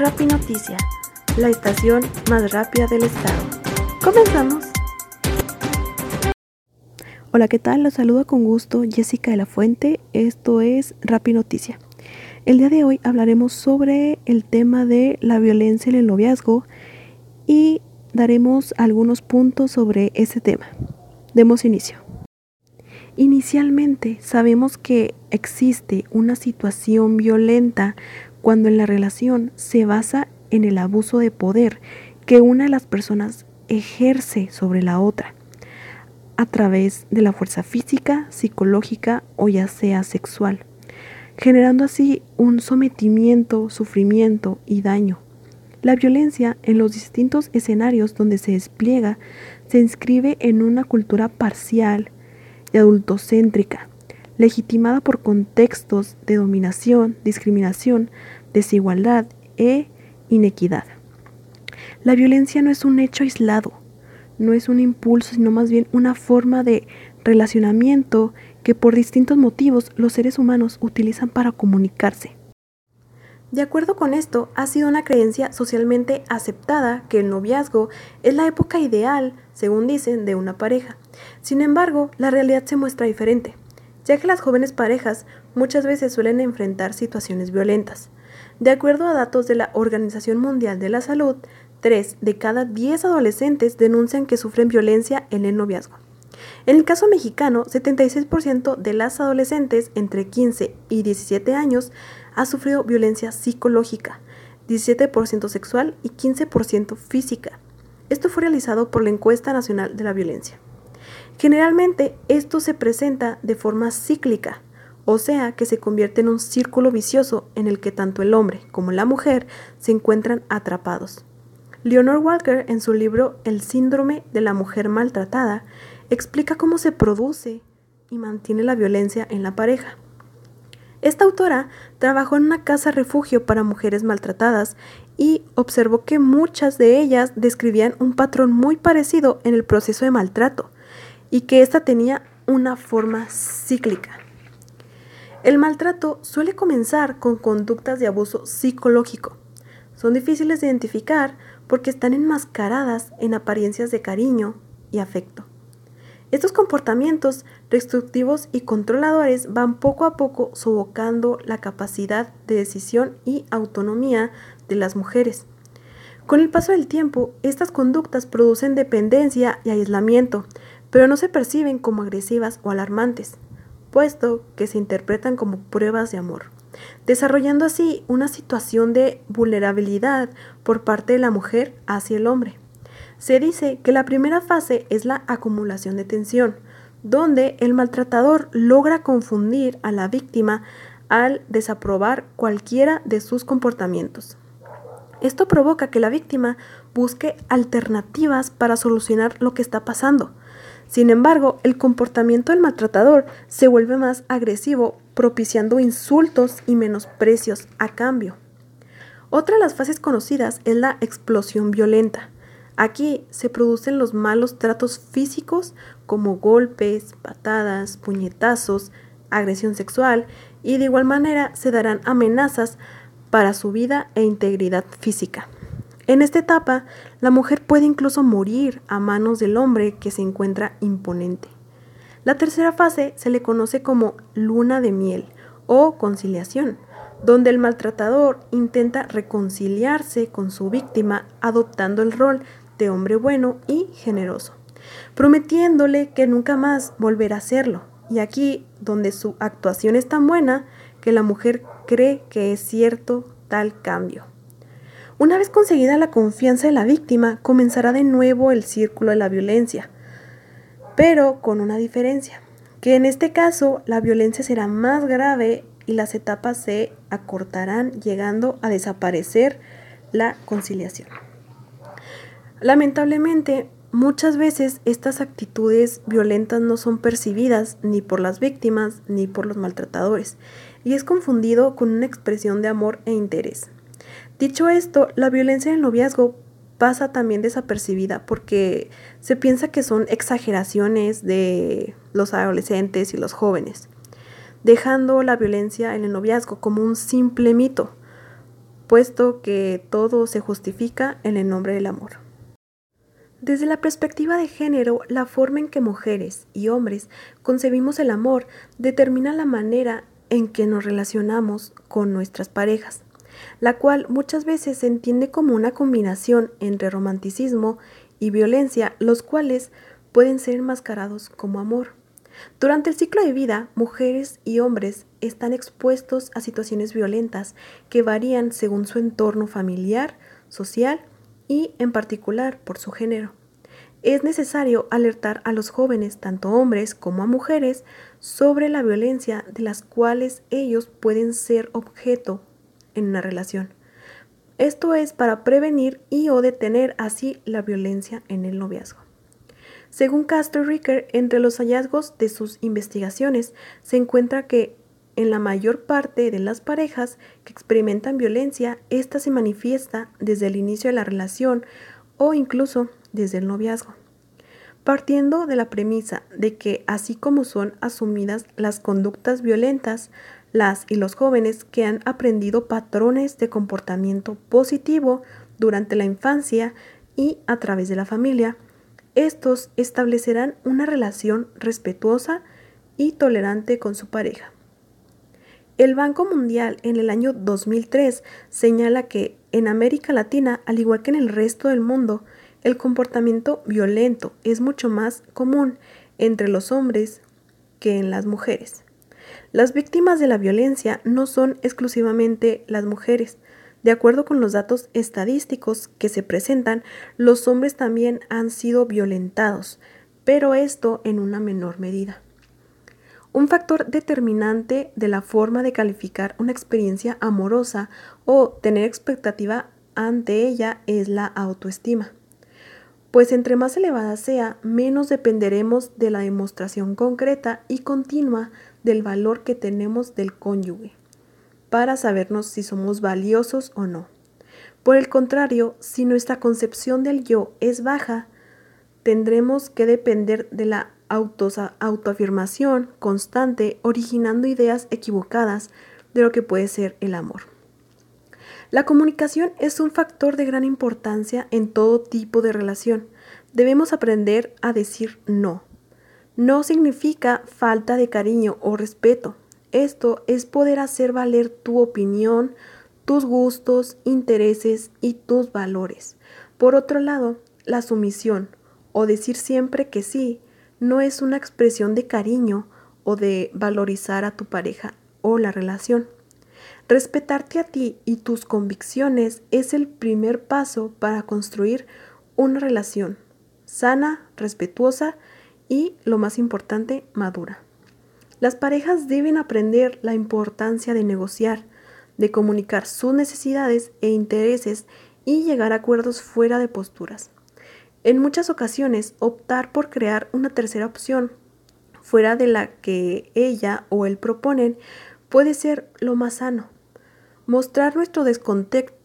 Rapi Noticia, la estación más rápida del estado. Comenzamos. Hola, ¿qué tal? Los saludo con gusto Jessica de la Fuente. Esto es Rapi Noticia. El día de hoy hablaremos sobre el tema de la violencia en el noviazgo y daremos algunos puntos sobre ese tema. Demos inicio. Inicialmente sabemos que existe una situación violenta cuando en la relación se basa en el abuso de poder que una de las personas ejerce sobre la otra a través de la fuerza física, psicológica o ya sea sexual, generando así un sometimiento, sufrimiento y daño. La violencia en los distintos escenarios donde se despliega se inscribe en una cultura parcial y adultocéntrica, legitimada por contextos de dominación, discriminación, desigualdad e inequidad. La violencia no es un hecho aislado, no es un impulso, sino más bien una forma de relacionamiento que por distintos motivos los seres humanos utilizan para comunicarse. De acuerdo con esto, ha sido una creencia socialmente aceptada que el noviazgo es la época ideal, según dicen, de una pareja. Sin embargo, la realidad se muestra diferente ya que las jóvenes parejas muchas veces suelen enfrentar situaciones violentas. De acuerdo a datos de la Organización Mundial de la Salud, 3 de cada 10 adolescentes denuncian que sufren violencia en el noviazgo. En el caso mexicano, 76% de las adolescentes entre 15 y 17 años ha sufrido violencia psicológica, 17% sexual y 15% física. Esto fue realizado por la Encuesta Nacional de la Violencia. Generalmente esto se presenta de forma cíclica, o sea que se convierte en un círculo vicioso en el que tanto el hombre como la mujer se encuentran atrapados. Leonor Walker, en su libro El síndrome de la mujer maltratada, explica cómo se produce y mantiene la violencia en la pareja. Esta autora trabajó en una casa refugio para mujeres maltratadas y observó que muchas de ellas describían un patrón muy parecido en el proceso de maltrato, y que ésta tenía una forma cíclica. El maltrato suele comenzar con conductas de abuso psicológico. Son difíciles de identificar porque están enmascaradas en apariencias de cariño y afecto. Estos comportamientos restrictivos y controladores van poco a poco sofocando la capacidad de decisión y autonomía de las mujeres. Con el paso del tiempo, estas conductas producen dependencia y aislamiento, pero no se perciben como agresivas o alarmantes, puesto que se interpretan como pruebas de amor, desarrollando así una situación de vulnerabilidad por parte de la mujer hacia el hombre. Se dice que la primera fase es la acumulación de tensión, donde el maltratador logra confundir a la víctima al desaprobar cualquiera de sus comportamientos. Esto provoca que la víctima busque alternativas para solucionar lo que está pasando, sin embargo, el comportamiento del maltratador se vuelve más agresivo, propiciando insultos y menosprecios a cambio. Otra de las fases conocidas es la explosión violenta. Aquí se producen los malos tratos físicos como golpes, patadas, puñetazos, agresión sexual y de igual manera se darán amenazas para su vida e integridad física. En esta etapa, la mujer puede incluso morir a manos del hombre que se encuentra imponente. La tercera fase se le conoce como luna de miel o conciliación, donde el maltratador intenta reconciliarse con su víctima adoptando el rol de hombre bueno y generoso, prometiéndole que nunca más volverá a hacerlo. Y aquí donde su actuación es tan buena que la mujer cree que es cierto tal cambio. Una vez conseguida la confianza de la víctima, comenzará de nuevo el círculo de la violencia, pero con una diferencia, que en este caso la violencia será más grave y las etapas se acortarán llegando a desaparecer la conciliación. Lamentablemente, muchas veces estas actitudes violentas no son percibidas ni por las víctimas ni por los maltratadores y es confundido con una expresión de amor e interés. Dicho esto, la violencia en el noviazgo pasa también desapercibida porque se piensa que son exageraciones de los adolescentes y los jóvenes, dejando la violencia en el noviazgo como un simple mito. puesto que todo se justifica en el nombre del amor. Desde la perspectiva de género, la forma en que mujeres y hombres concebimos el amor determina la manera en que nos relacionamos con nuestras parejas, la cual muchas veces se entiende como una combinación entre romanticismo y violencia, los cuales pueden ser enmascarados como amor. Durante el ciclo de vida, mujeres y hombres están expuestos a situaciones violentas que varían según su entorno familiar, social y en particular por su género. Es necesario alertar a los jóvenes, tanto hombres como a mujeres, sobre la violencia de las cuales ellos pueden ser objeto en una relación. Esto es para prevenir y o detener así la violencia en el noviazgo. Según Castro Ricker, entre los hallazgos de sus investigaciones se encuentra que en la mayor parte de las parejas que experimentan violencia, esta se manifiesta desde el inicio de la relación o incluso desde el noviazgo. Partiendo de la premisa de que así como son asumidas las conductas violentas, las y los jóvenes que han aprendido patrones de comportamiento positivo durante la infancia y a través de la familia, estos establecerán una relación respetuosa y tolerante con su pareja. El Banco Mundial en el año 2003 señala que en América Latina, al igual que en el resto del mundo, el comportamiento violento es mucho más común entre los hombres que en las mujeres. Las víctimas de la violencia no son exclusivamente las mujeres. De acuerdo con los datos estadísticos que se presentan, los hombres también han sido violentados, pero esto en una menor medida. Un factor determinante de la forma de calificar una experiencia amorosa o tener expectativa ante ella es la autoestima. Pues entre más elevada sea, menos dependeremos de la demostración concreta y continua del valor que tenemos del cónyuge, para sabernos si somos valiosos o no. Por el contrario, si nuestra concepción del yo es baja, tendremos que depender de la autoafirmación constante, originando ideas equivocadas de lo que puede ser el amor. La comunicación es un factor de gran importancia en todo tipo de relación. Debemos aprender a decir no. No significa falta de cariño o respeto. Esto es poder hacer valer tu opinión, tus gustos, intereses y tus valores. Por otro lado, la sumisión o decir siempre que sí no es una expresión de cariño o de valorizar a tu pareja o la relación. Respetarte a ti y tus convicciones es el primer paso para construir una relación sana, respetuosa y, lo más importante, madura. Las parejas deben aprender la importancia de negociar, de comunicar sus necesidades e intereses y llegar a acuerdos fuera de posturas. En muchas ocasiones, optar por crear una tercera opción fuera de la que ella o él proponen puede ser lo más sano. Mostrar nuestros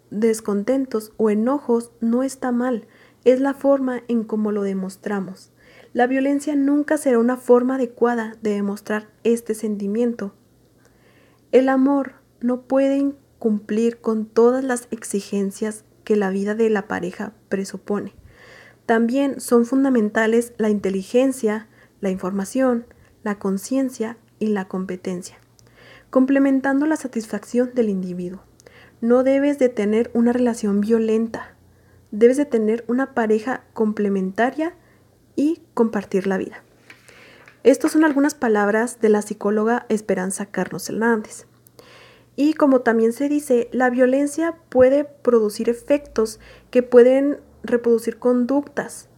descontentos o enojos no está mal, es la forma en cómo lo demostramos. La violencia nunca será una forma adecuada de demostrar este sentimiento. El amor no puede cumplir con todas las exigencias que la vida de la pareja presupone. También son fundamentales la inteligencia, la información, la conciencia y la competencia, complementando la satisfacción del individuo. No debes de tener una relación violenta, debes de tener una pareja complementaria y compartir la vida. Estas son algunas palabras de la psicóloga Esperanza Carlos Hernández. Y como también se dice, la violencia puede producir efectos que pueden reproducir conductas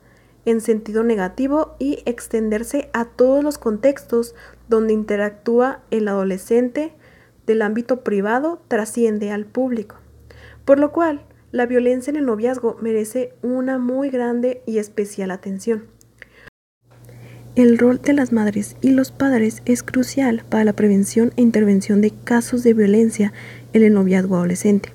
en sentido negativo y extenderse a todos los contextos donde interactúa el adolescente del ámbito privado trasciende al público. Por lo cual, la violencia en el noviazgo merece una muy grande y especial atención. El rol de las madres y los padres es crucial para la prevención e intervención de casos de violencia en el noviazgo adolescente.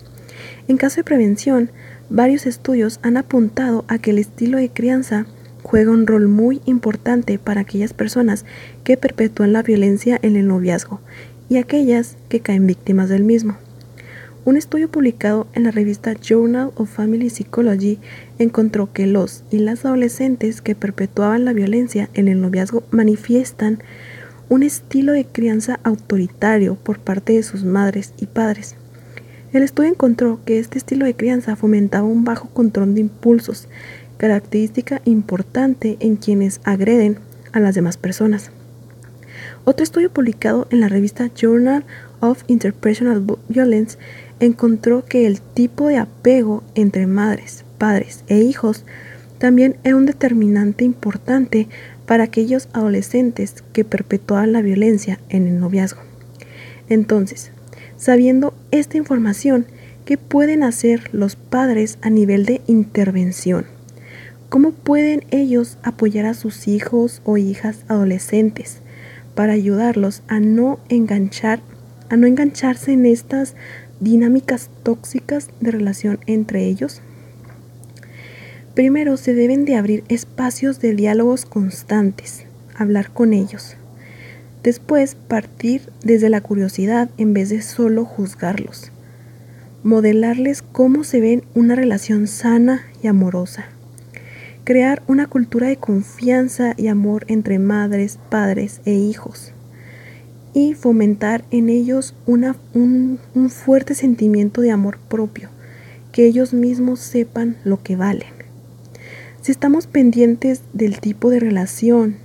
En caso de prevención, Varios estudios han apuntado a que el estilo de crianza juega un rol muy importante para aquellas personas que perpetúan la violencia en el noviazgo y aquellas que caen víctimas del mismo. Un estudio publicado en la revista Journal of Family Psychology encontró que los y las adolescentes que perpetuaban la violencia en el noviazgo manifiestan un estilo de crianza autoritario por parte de sus madres y padres. El estudio encontró que este estilo de crianza fomentaba un bajo control de impulsos, característica importante en quienes agreden a las demás personas. Otro estudio publicado en la revista Journal of Interpersonal Violence encontró que el tipo de apego entre madres, padres e hijos también era un determinante importante para aquellos adolescentes que perpetuaban la violencia en el noviazgo. Entonces, sabiendo esta información, ¿qué pueden hacer los padres a nivel de intervención? ¿Cómo pueden ellos apoyar a sus hijos o hijas adolescentes para ayudarlos a no enganchar, a no engancharse en estas dinámicas tóxicas de relación entre ellos? Primero se deben de abrir espacios de diálogos constantes, hablar con ellos. Después partir desde la curiosidad en vez de solo juzgarlos. Modelarles cómo se ven una relación sana y amorosa. Crear una cultura de confianza y amor entre madres, padres e hijos. Y fomentar en ellos un, un fuerte sentimiento de amor propio, que ellos mismos sepan lo que valen. Si estamos pendientes del tipo de relación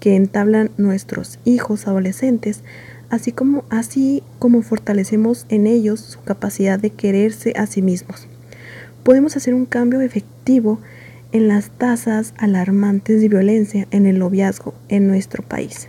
que entablan nuestros hijos adolescentes, así como, así como fortalecemos en ellos su capacidad de quererse a sí mismos, podemos hacer un cambio efectivo en las tasas alarmantes de violencia en el noviazgo en nuestro país.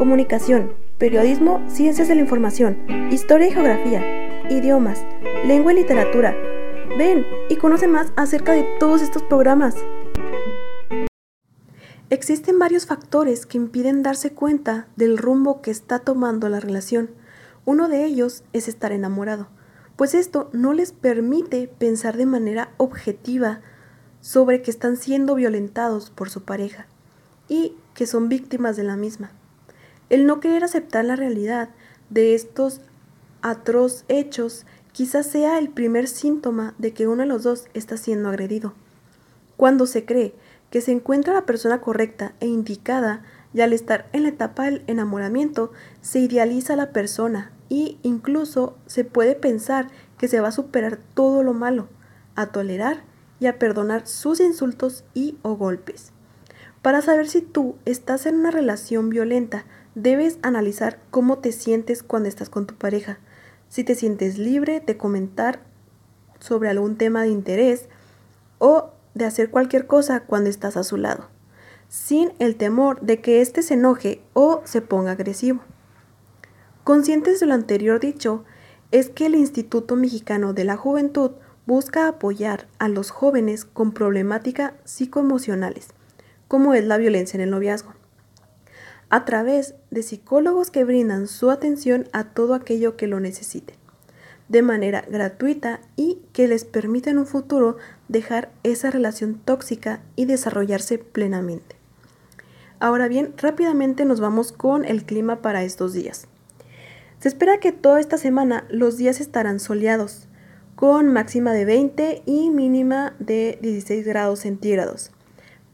Comunicación, Periodismo, Ciencias de la Información, Historia y Geografía, Idiomas, Lengua y Literatura. Ven y conoce más acerca de todos estos programas. Existen varios factores que impiden darse cuenta del rumbo que está tomando la relación. Uno de ellos es estar enamorado pues esto no les permite pensar de manera objetiva sobre que están siendo violentados por su pareja y que son víctimas de la misma. El no querer aceptar la realidad de estos atroz hechos quizás sea el primer síntoma de que uno de los dos está siendo agredido. Cuando se cree que se encuentra la persona correcta e indicada y al estar en la etapa del enamoramiento se idealiza a la persona y incluso se puede pensar que se va a superar todo lo malo, a tolerar y a perdonar sus insultos y o golpes. Para saber si tú estás en una relación violenta, debes analizar cómo te sientes cuando estás con tu pareja. Si te sientes libre de comentar sobre algún tema de interés o de hacer cualquier cosa cuando estás a su lado, sin el temor de que éste se enoje o se ponga agresivo. Conscientes de lo anterior dicho, es que el Instituto Mexicano de la Juventud busca apoyar a los jóvenes con problemáticas psicoemocionales, como es la violencia en el noviazgo, a través de psicólogos que brindan su atención a todo aquello que lo necesite, de manera gratuita y que les permita en un futuro dejar esa relación tóxica y desarrollarse plenamente. Ahora bien, rápidamente nos vamos con el clima para estos días. Se espera que toda esta semana los días estarán soleados, con máxima de 20 y mínima de 16 grados centígrados.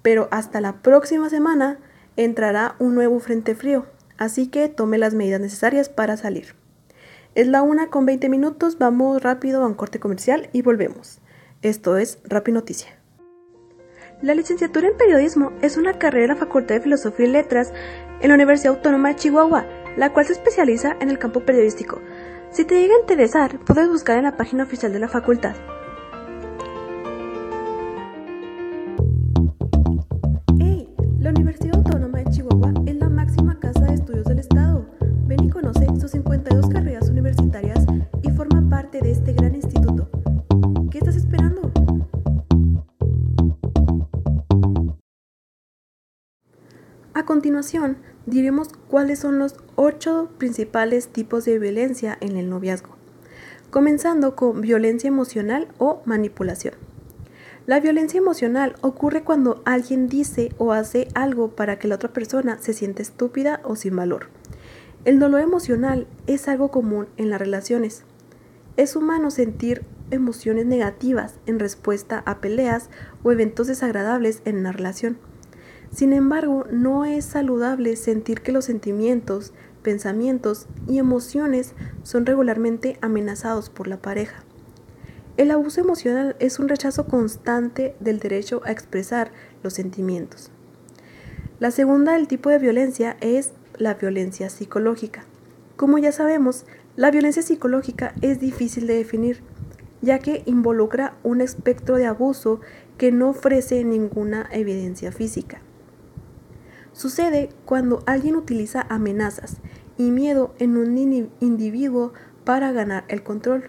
Pero hasta la próxima semana entrará un nuevo frente frío, así que tome las medidas necesarias para salir. Es la una con 20 minutos, vamos rápido a un corte comercial y volvemos. Esto es Rapi Noticia. La licenciatura en periodismo es una carrera de la Facultad de Filosofía y Letras en la Universidad Autónoma de Chihuahua la cual se especializa en el campo periodístico. Si te llega a interesar, puedes buscar en la página oficial de la facultad. ¡Hey! La Universidad de este gran instituto. ¿Qué estás esperando? A continuación, diremos cuáles son los ocho principales tipos de violencia en el noviazgo, comenzando con violencia emocional o manipulación. La violencia emocional ocurre cuando alguien dice o hace algo para que la otra persona se siente estúpida o sin valor. El dolor emocional es algo común en las relaciones. Es humano sentir emociones negativas en respuesta a peleas o eventos desagradables en una relación. Sin embargo, no es saludable sentir que los sentimientos, pensamientos y emociones son regularmente amenazados por la pareja. El abuso emocional es un rechazo constante del derecho a expresar los sentimientos. La segunda del tipo de violencia es la violencia psicológica. Como ya sabemos, la violencia psicológica es difícil de definir, ya que involucra un espectro de abuso que no ofrece ninguna evidencia física. Sucede cuando alguien utiliza amenazas y miedo en un individuo para ganar el control.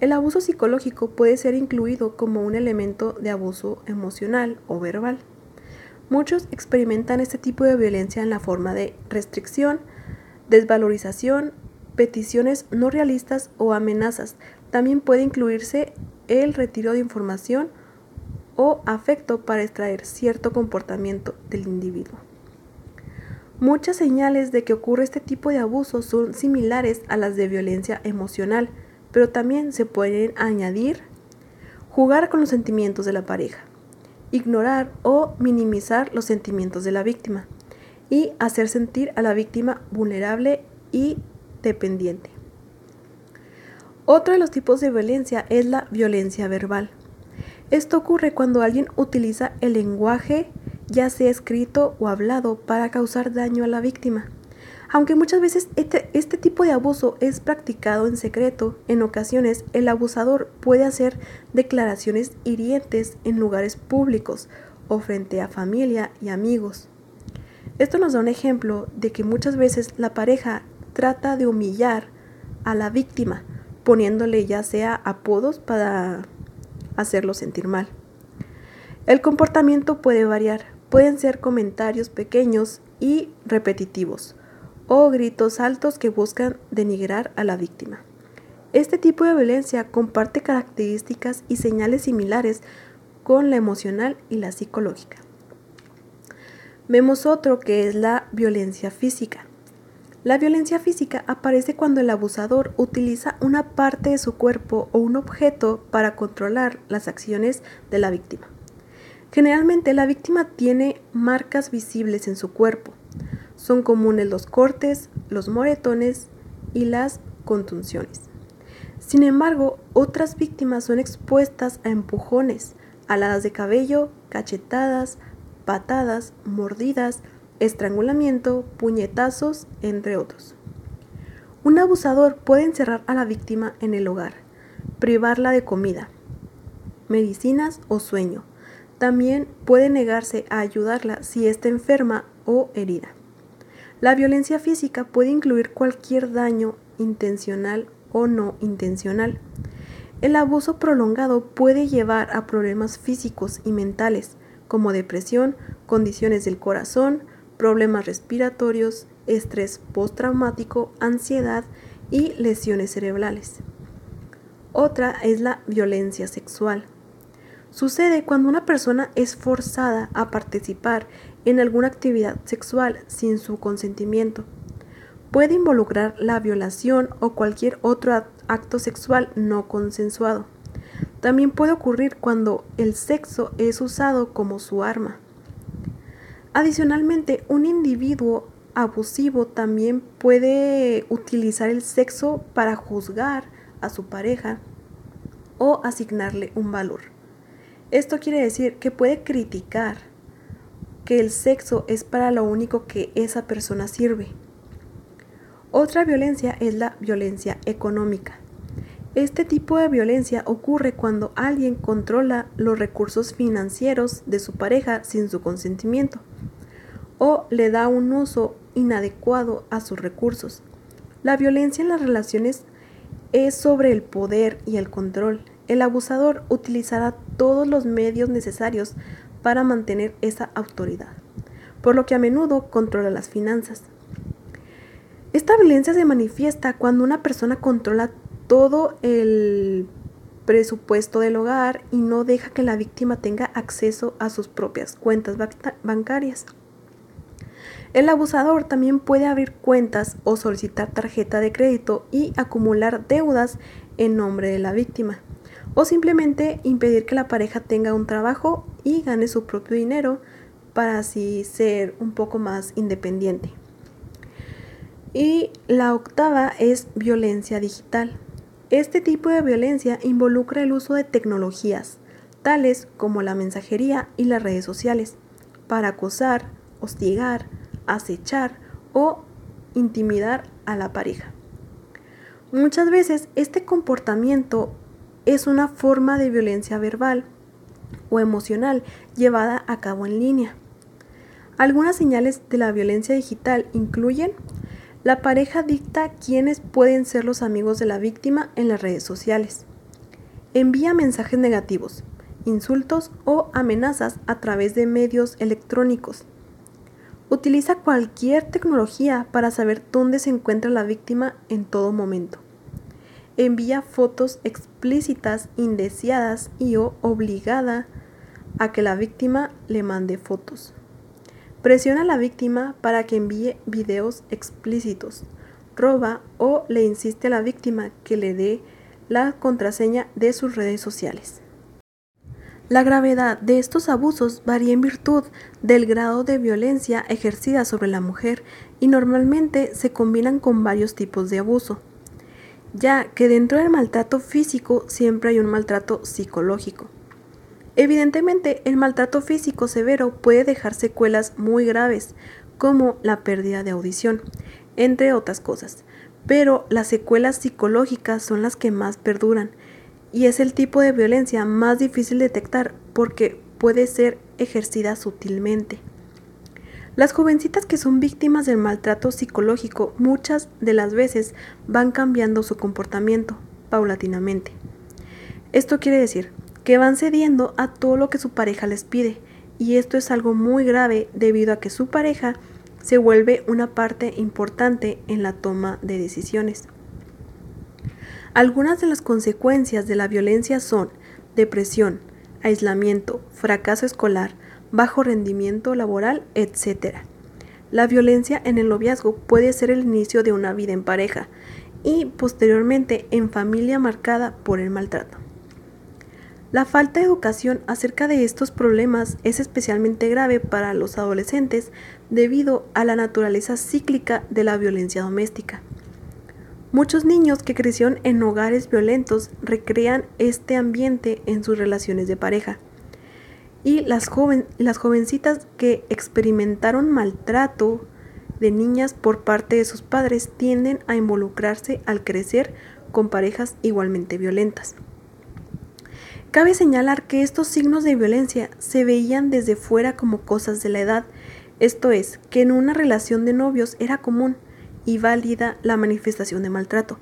El abuso psicológico puede ser incluido como un elemento de abuso emocional o verbal. Muchos experimentan este tipo de violencia en la forma de restricción, desvalorización, peticiones no realistas o amenazas. También puede incluirse el retiro de información o afecto para extraer cierto comportamiento del individuo. Muchas señales de que ocurre este tipo de abuso son similares a las de violencia emocional, pero también se pueden añadir jugar con los sentimientos de la pareja, ignorar o minimizar los sentimientos de la víctima y hacer sentir a la víctima vulnerable y dependiente. Otro de los tipos de violencia es la violencia verbal. Esto ocurre cuando alguien utiliza el lenguaje, ya sea escrito o hablado, para causar daño a la víctima. Aunque muchas veces este, este, tipo de abuso es practicado en secreto, en ocasiones el abusador puede hacer declaraciones hirientes en lugares públicos o frente a familia y amigos. Esto nos da un ejemplo de que muchas veces la pareja trata de humillar a la víctima, poniéndole ya sea apodos para hacerlo sentir mal. El comportamiento puede variar, pueden ser comentarios pequeños y repetitivos, o gritos altos que buscan denigrar a la víctima. Este tipo de violencia comparte características y señales similares con la emocional y la psicológica. Vemos otro que es la violencia física. La violencia física aparece cuando el abusador utiliza una parte de su cuerpo o un objeto para controlar las acciones de la víctima. Generalmente la víctima tiene marcas visibles en su cuerpo, son comunes los cortes, los moretones y las contunciones. Sin embargo, otras víctimas son expuestas a empujones, aladas de cabello, cachetadas, patadas, mordidas, estrangulamiento, puñetazos, entre otros. Un abusador puede encerrar a la víctima en el hogar, privarla de comida, medicinas o sueño. También puede negarse a ayudarla si está enferma o herida. La violencia física puede incluir cualquier daño intencional o no intencional. El abuso prolongado puede llevar a problemas físicos y mentales, como depresión, condiciones del corazón, problemas respiratorios, estrés postraumático, ansiedad y lesiones cerebrales. Otra es la violencia sexual. Sucede cuando una persona es forzada a participar en alguna actividad sexual sin su consentimiento. Puede involucrar la violación o cualquier otro acto sexual no consensuado. También puede ocurrir cuando el sexo es usado como su arma. Adicionalmente, un individuo abusivo también puede utilizar el sexo para juzgar a su pareja o asignarle un valor. Esto quiere decir que puede criticar que el sexo es para lo único que esa persona sirve. Otra violencia es la violencia económica. Este tipo de violencia ocurre cuando alguien controla los recursos financieros de su pareja sin su consentimiento o le da un uso inadecuado a sus recursos. La violencia en las relaciones es sobre el poder y el control. El abusador utilizará todos los medios necesarios para mantener esa autoridad. por lo que a menudo controla las finanzas. Esta violencia se manifiesta cuando una persona controla todo el presupuesto del hogar y no deja que la víctima tenga acceso a sus propias cuentas bancarias. El abusador también puede abrir cuentas o solicitar tarjeta de crédito y acumular deudas en nombre de la víctima. O simplemente impedir que la pareja tenga un trabajo y gane su propio dinero para así ser un poco más independiente. Y la octava es violencia digital. Este tipo de violencia involucra el uso de tecnologías, tales como la mensajería y las redes sociales, para acosar, hostigar, acechar o intimidar a la pareja. Muchas veces este comportamiento es una forma de violencia verbal o emocional llevada a cabo en línea. Algunas señales de la violencia digital incluyen la pareja dicta quiénes pueden ser los amigos de la víctima en las redes sociales. Envía mensajes negativos, insultos o amenazas a través de medios electrónicos. Utiliza cualquier tecnología para saber dónde se encuentra la víctima en todo momento. Envía fotos explícitas, indeseadas y o obligada a que la víctima le mande fotos. Presiona a la víctima para que envíe videos explícitos. Roba o le insiste a la víctima que le dé la contraseña de sus redes sociales. La gravedad de estos abusos varía en virtud del grado de violencia ejercida sobre la mujer y normalmente se combinan con varios tipos de abuso, ya que dentro del maltrato físico siempre hay un maltrato psicológico. Evidentemente, el maltrato físico severo puede dejar secuelas muy graves, como la pérdida de audición, entre otras cosas, pero las secuelas psicológicas son las que más perduran y es el tipo de violencia más difícil de detectar porque puede ser ejercida sutilmente. Las jovencitas que son víctimas del maltrato psicológico muchas de las veces van cambiando su comportamiento paulatinamente. Esto quiere decir que van cediendo a todo lo que su pareja les pide, y esto es algo muy grave debido a que su pareja se vuelve una parte importante en la toma de decisiones. Algunas de las consecuencias de la violencia son depresión, aislamiento, fracaso escolar, bajo rendimiento laboral, etc. La violencia en el noviazgo puede ser el inicio de una vida en pareja y posteriormente en familia marcada por el maltrato. La falta de educación acerca de estos problemas es especialmente grave para los adolescentes debido a la naturaleza cíclica de la violencia doméstica. Muchos niños que crecieron en hogares violentos recrean este ambiente en sus relaciones de pareja. Y las, las jovencitas que experimentaron maltrato de niñas por parte de sus padres tienden a involucrarse al crecer con parejas igualmente violentas. Cabe señalar que estos signos de violencia se veían desde fuera como cosas de la edad, esto es, que en una relación de novios era común y válida la manifestación de maltrato,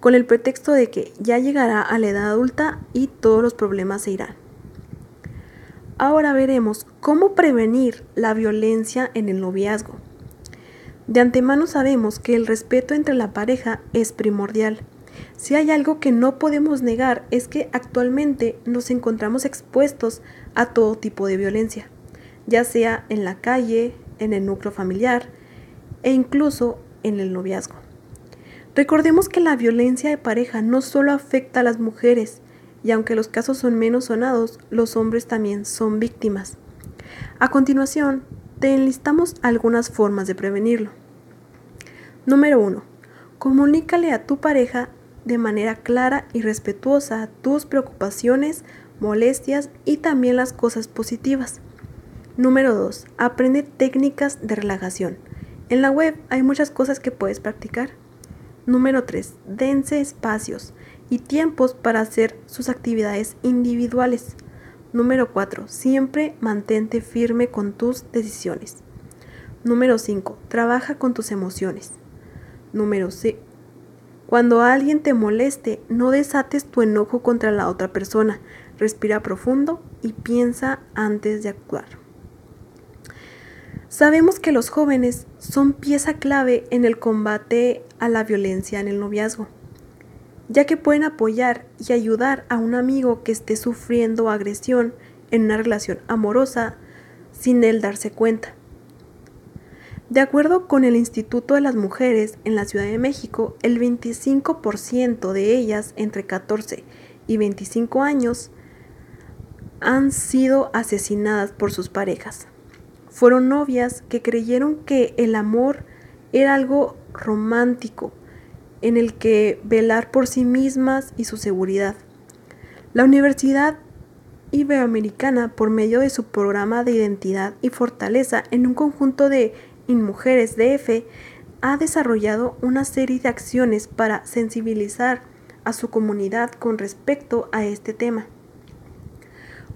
con el pretexto de que ya llegará a la edad adulta y todos los problemas se irán. Ahora veremos cómo prevenir la violencia en el noviazgo. De antemano sabemos que el respeto entre la pareja es primordial si hay algo que no podemos negar es que actualmente nos encontramos expuestos a todo tipo de violencia, ya sea en la calle, en el núcleo familiar e incluso en el noviazgo. Recordemos que la violencia de pareja no solo afecta a las mujeres, y aunque los casos son menos sonados, los hombres también son víctimas. A continuación, te enlistamos algunas formas de prevenirlo. Número 1. Comunícale a tu pareja de manera clara y respetuosa tus preocupaciones, molestias y también las cosas positivas. Número 2. Aprende técnicas de relajación. En la web hay muchas cosas que puedes practicar. Número 3. Dense espacios y tiempos para hacer sus actividades individuales. Número 4. Siempre mantente firme con tus decisiones. Número 5. Trabaja con tus emociones. Número 6. Cuando alguien te moleste, no desates tu enojo contra la otra persona. Respira profundo y piensa antes de actuar. Sabemos que los jóvenes son pieza clave en el combate a la violencia en el noviazgo, ya que pueden apoyar y ayudar a un amigo que esté sufriendo agresión en una relación amorosa sin él darse cuenta. De acuerdo con el Instituto de las Mujeres en la Ciudad de México, el 25% de ellas entre 14 y 25 años han sido asesinadas por sus parejas. Fueron novias que creyeron que el amor era algo romántico, en el que velar por sí mismas y su seguridad. La Universidad Iberoamericana, por medio de su programa de identidad y fortaleza en un conjunto de InMujeres DF, ha desarrollado una serie de acciones para sensibilizar a su comunidad con respecto a este tema.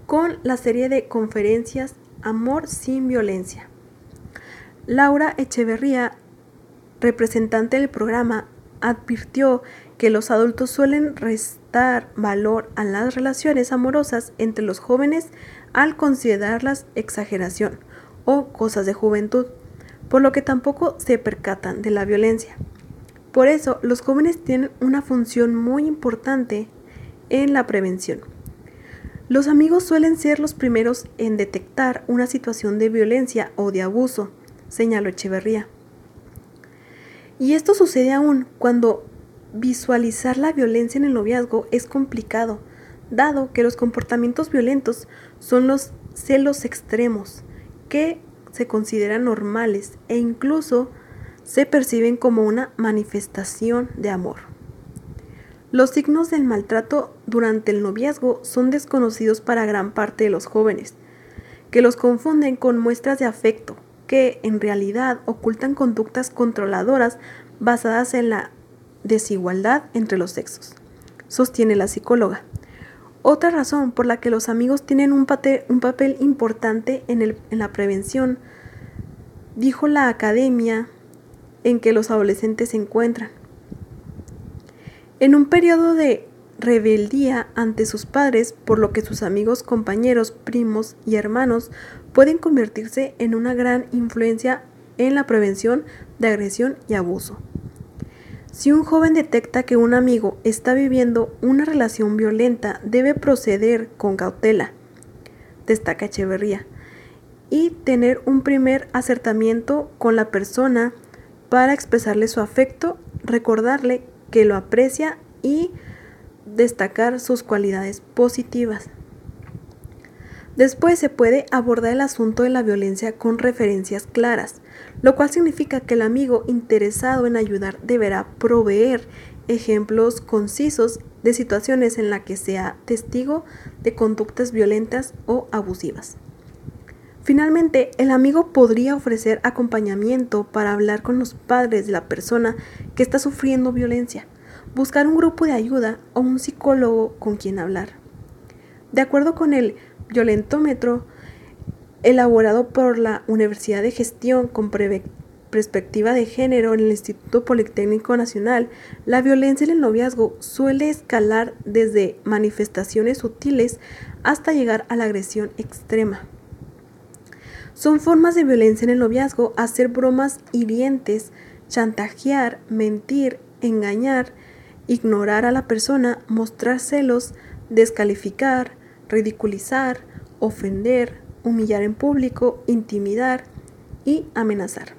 Con la serie de conferencias Amor sin violencia. Laura Echeverría, representante del programa, advirtió que los adultos suelen restar valor a las relaciones amorosas entre los jóvenes al considerarlas exageración o cosas de juventud, por lo que tampoco se percatan de la violencia. Por eso, los jóvenes tienen una función muy importante en la prevención. Los amigos suelen ser los primeros en detectar una situación de violencia o de abuso, señaló Echeverría. Y esto sucede aún cuando visualizar la violencia en el noviazgo es complicado, dado que los comportamientos violentos son los celos extremos, que se consideran normales e incluso se perciben como una manifestación de amor. Los signos del maltrato durante el noviazgo son desconocidos para gran parte de los jóvenes, que los confunden con muestras de afecto, que en realidad ocultan conductas controladoras basadas en la desigualdad entre los sexos, sostiene la psicóloga. Otra razón por la que los amigos tienen un, papel importante en, la prevención, dijo la academia en que los adolescentes se encuentran. En un periodo de rebeldía ante sus padres, por lo que sus amigos, compañeros, primos y hermanos pueden convertirse en una gran influencia en la prevención de agresión y abuso. Si un joven detecta que un amigo está viviendo una relación violenta, debe proceder con cautela, destaca Echeverría, y tener un primer acertamiento con la persona para expresarle su afecto, recordarle que lo aprecia y destacar sus cualidades positivas. Después se puede abordar el asunto de la violencia con referencias claras, lo cual significa que el amigo interesado en ayudar deberá proveer ejemplos concisos de situaciones en las que sea testigo de conductas violentas o abusivas. Finalmente, el amigo podría ofrecer acompañamiento para hablar con los padres de la persona que está sufriendo violencia, buscar un grupo de ayuda o un psicólogo con quien hablar. De acuerdo con el violentómetro elaborado por la Universidad de Gestión con perspectiva de género en el Instituto Politécnico Nacional, la violencia en el noviazgo suele escalar desde manifestaciones sutiles hasta llegar a la agresión extrema. Son formas de violencia en el noviazgo hacer bromas hirientes, chantajear, mentir, engañar, ignorar a la persona, mostrar celos, descalificar, ridiculizar, ofender, humillar en público, intimidar y amenazar.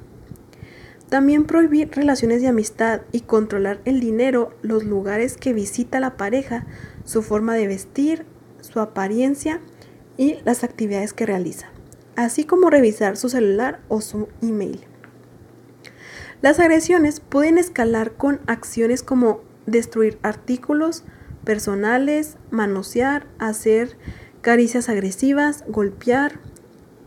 También prohibir relaciones de amistad y controlar el dinero, los lugares que visita la pareja, su forma de vestir, su apariencia y las actividades que realiza, así como revisar su celular o su email. Las agresiones pueden escalar con acciones como destruir artículos personales, manosear, hacer caricias agresivas, golpear,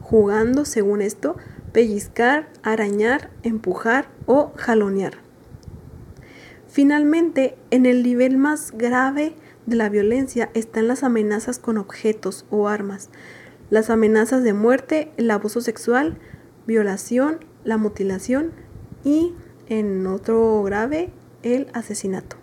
jugando según esto, pellizcar, arañar, empujar o jalonear. Finalmente, en el nivel más grave de la violencia están las amenazas con objetos o armas, las amenazas de muerte, el abuso sexual, violación, la mutilación y, en otro grave, el asesinato.